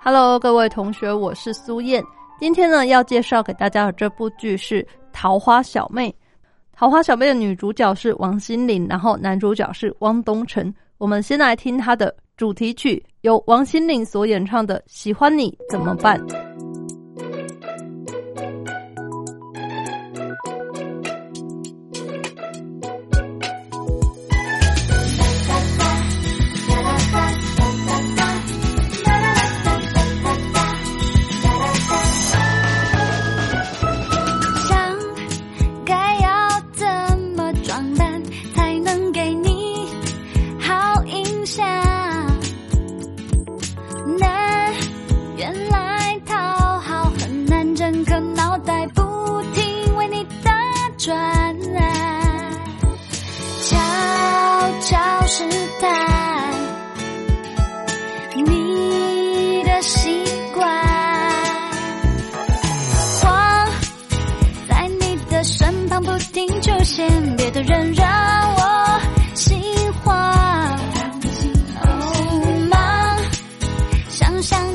Hello，各位同学，我是苏燕。今天呢，要介绍给大家的这部剧是《桃花小妹》。《桃花小妹》的女主角是王心凌，然后男主角是汪东城。我们先来听她的主题曲，由王心凌所演唱的《喜欢你怎么办》。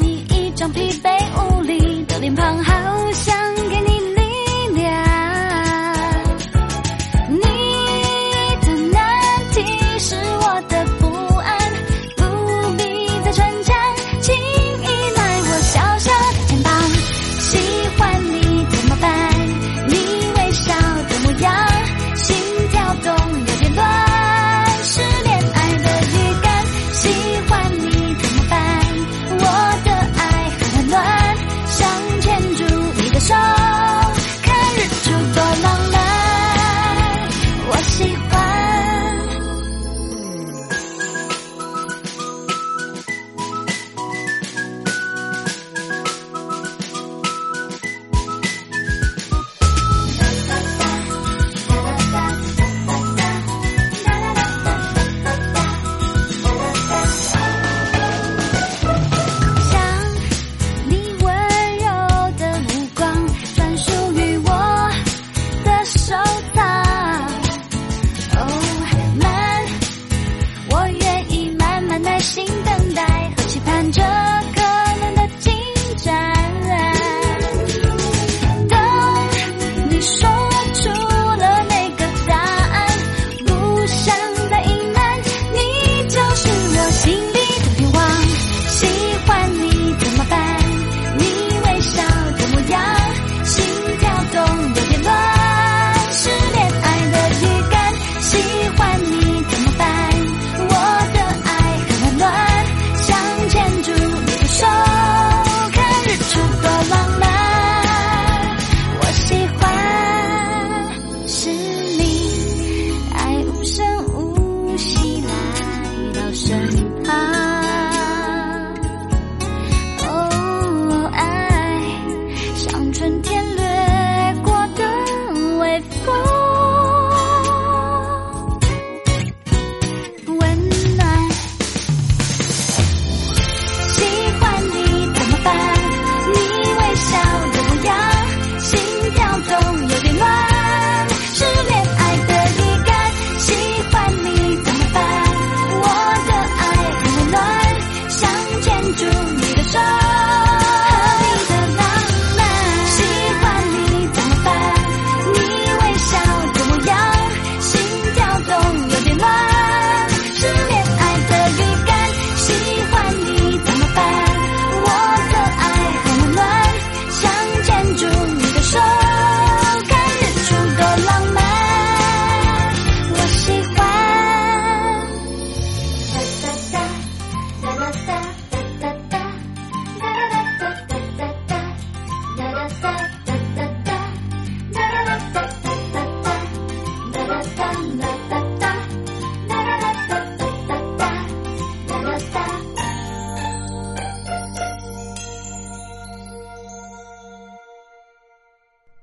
你一张疲惫无力的脸庞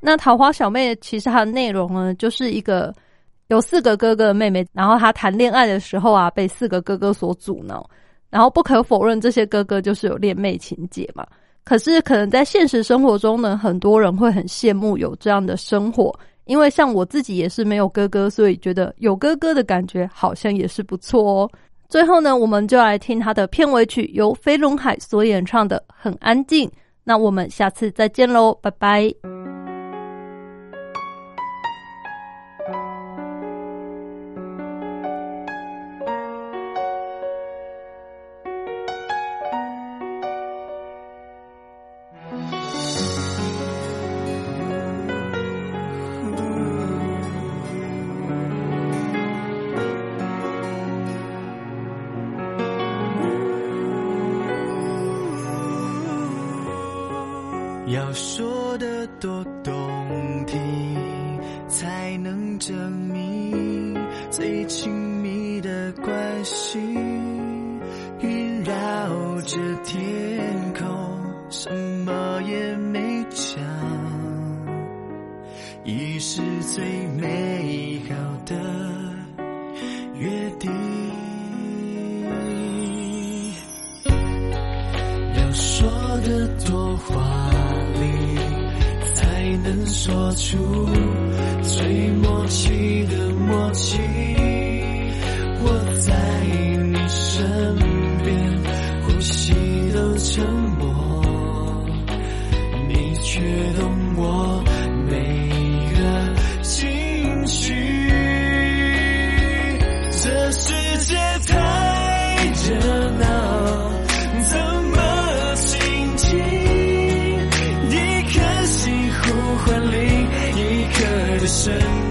那桃花小妹其实它的内容呢，就是一个有四个哥哥的妹妹，然后她谈恋爱的时候啊，被四个哥哥所阻挠。然后不可否认，这些哥哥就是有恋妹情节嘛。可是可能在现实生活中呢，很多人会很羡慕有这样的生活，因为像我自己也是没有哥哥，所以觉得有哥哥的感觉好像也是不错哦。最后呢，我们就来听他的片尾曲，由飞轮海所演唱的《很安静》。那我们下次再见喽，拜拜。要说的多动听，才能证明最亲密的关系。说出最默契的默契，身。